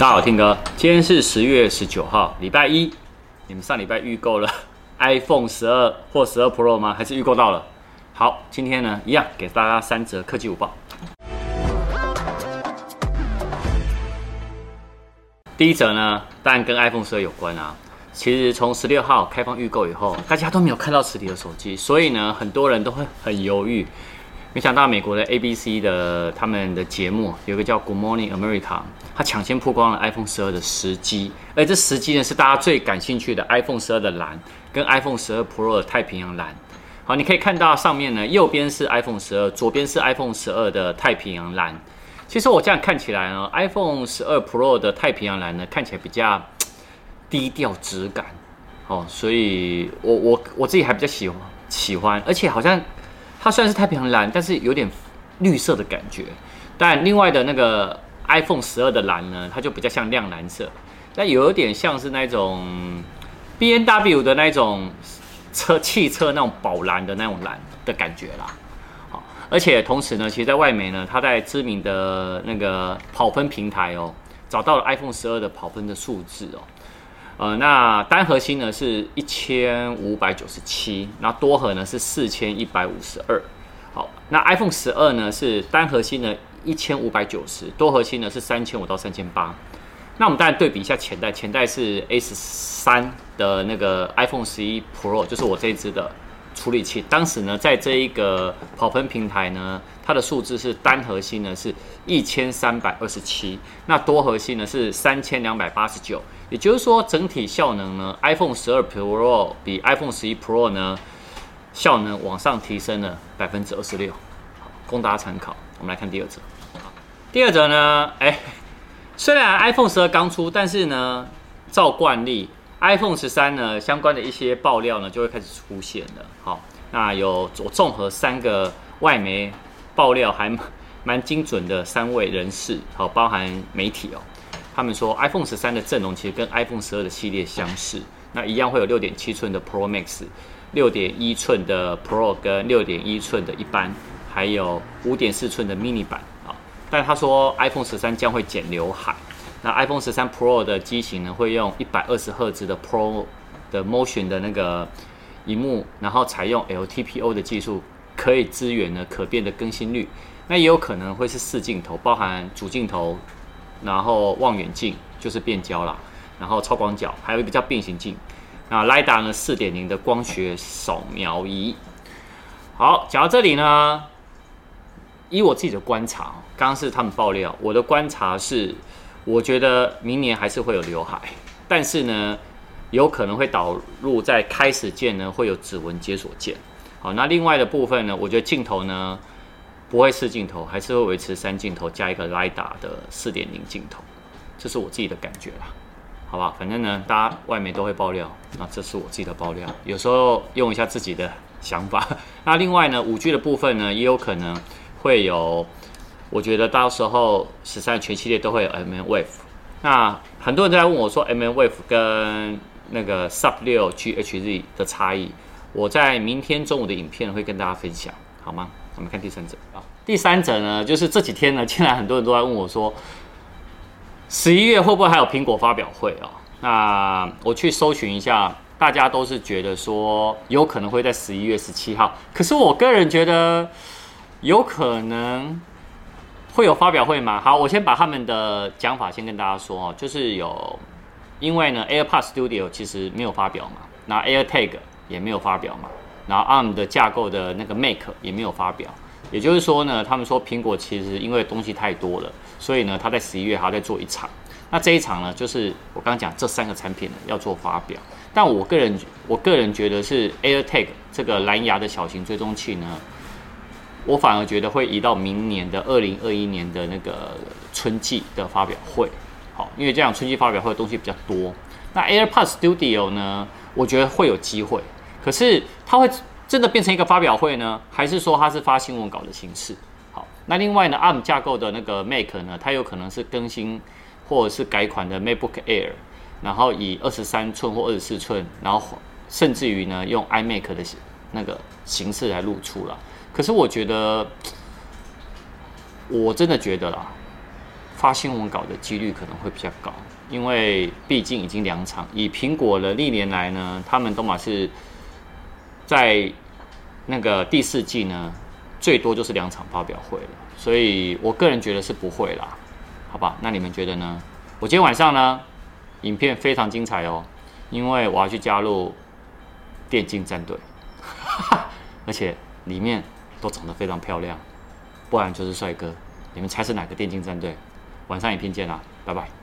大家好，听哥，今天是十月十九号，礼拜一。你们上礼拜预购了 iPhone 十二或十二 Pro 吗？还是预购到了？好，今天呢，一样给大家三折科技五报。第一则呢，当然跟 iPhone 十二有关啊。其实从十六号开放预购以后，大家都没有看到实体的手机，所以呢，很多人都会很犹豫。没想到美国的 ABC 的他们的节目有个叫 Good Morning America，他抢先曝光了 iPhone 十二的时机，而这时机呢是大家最感兴趣的 iPhone 十二的蓝跟 iPhone 十二 Pro 的太平洋蓝。好，你可以看到上面呢，右边是 iPhone 十二，左边是 iPhone 十二的太平洋蓝。其实我这样看起来呢，iPhone 十二 Pro 的太平洋蓝呢看起来比较低调质感，哦，所以我我我自己还比较喜欢喜欢，而且好像。它虽然是太平洋蓝，但是有点绿色的感觉。但另外的那个 iPhone 十二的蓝呢，它就比较像亮蓝色，那有点像是那种 BMW 的那种车汽车那种宝蓝的那种蓝的感觉啦。好，而且同时呢，其实在外媒呢，它在知名的那个跑分平台哦，找到了 iPhone 十二的跑分的数字哦。呃，那单核心呢是一千五百九十七，那多核呢是四千一百五十二。好，那 iPhone 十二呢是单核心呢一千五百九十，多核心呢是三千五到三千八。那我们当然对比一下前代，前代是 A 十三的那个 iPhone 十一 Pro，就是我这一支的处理器。当时呢，在这一个跑分平台呢，它的数字是单核心呢是一千三百二十七，那多核心呢是三千两百八十九。也就是说，整体效能呢，iPhone 十二 Pro 比 iPhone 十一 Pro 呢效能往上提升了百分之二十六，供大家参考。我们来看第二则。好，第二则呢，哎，虽然 iPhone 十二刚出，但是呢，照惯例，iPhone 十三呢相关的一些爆料呢就会开始出现了。好，那有我综合三个外媒爆料还蛮精准的三位人士，好，包含媒体哦。他们说，iPhone 十三的阵容其实跟 iPhone 十二的系列相似，那一样会有六点七寸的 Pro Max，六点一寸的 Pro 跟六点一寸的一般，还有五点四寸的 Mini 版啊。但他说，iPhone 十三将会剪刘海，那 iPhone 十三 Pro 的机型呢，会用一百二十赫兹的 Pro 的 Motion 的那个荧幕，然后采用 LTPO 的技术，可以支援呢可变的更新率。那也有可能会是四镜头，包含主镜头。然后望远镜就是变焦啦，然后超广角，还有一个叫变形镜。那 LiDAR 呢？四点零的光学扫描仪。好，讲到这里呢，以我自己的观察，刚刚是他们爆料，我的观察是，我觉得明年还是会有刘海，但是呢，有可能会导入在开始键呢会有指纹解锁键。好，那另外的部分呢，我觉得镜头呢。不会四镜头，还是会维持三镜头加一个 lida 的四点零镜头，这是我自己的感觉啦，好吧？反正呢，大家外面都会爆料，那这是我自己的爆料，有时候用一下自己的想法。那另外呢，五 G 的部分呢，也有可能会有，我觉得到时候十三全系列都会有 mmWave。那很多人都在问我说，mmWave 跟那个 Sub 六 GHz 的差异，我在明天中午的影片会跟大家分享，好吗？我们看第三者啊，第三者呢，就是这几天呢，竟然很多人都在问我说，十一月会不会还有苹果发表会啊？那我去搜寻一下，大家都是觉得说有可能会在十一月十七号，可是我个人觉得有可能会有发表会吗？好，我先把他们的讲法先跟大家说哦，就是有，因为呢，AirPods Studio 其实没有发表嘛，那 AirTag 也没有发表嘛。然后 ARM 的架构的那个 Mac 也没有发表，也就是说呢，他们说苹果其实因为东西太多了，所以呢，他在十一月还要再做一场。那这一场呢，就是我刚刚讲这三个产品呢要做发表。但我个人我个人觉得是 AirTag 这个蓝牙的小型追踪器呢，我反而觉得会移到明年的二零二一年的那个春季的发表会。好，因为这样春季发表会的东西比较多。那 AirPods Studio 呢，我觉得会有机会。可是它会真的变成一个发表会呢，还是说它是发新闻稿的形式？好，那另外呢，ARM 架构的那个 Mac 呢，它有可能是更新或者是改款的 MacBook Air，然后以二十三寸或二十四寸，然后甚至于呢用 iMac 的那个形式来露出了。可是我觉得，我真的觉得啦，发新闻稿的几率可能会比较高，因为毕竟已经两场。以苹果的历年来呢，他们都嘛是在那个第四季呢，最多就是两场发表会了。所以我个人觉得是不会啦，好吧？那你们觉得呢？我今天晚上呢，影片非常精彩哦，因为我要去加入电竞战队，而且里面都长得非常漂亮，不然就是帅哥。你们猜是哪个电竞战队？晚上影片见啦，拜拜。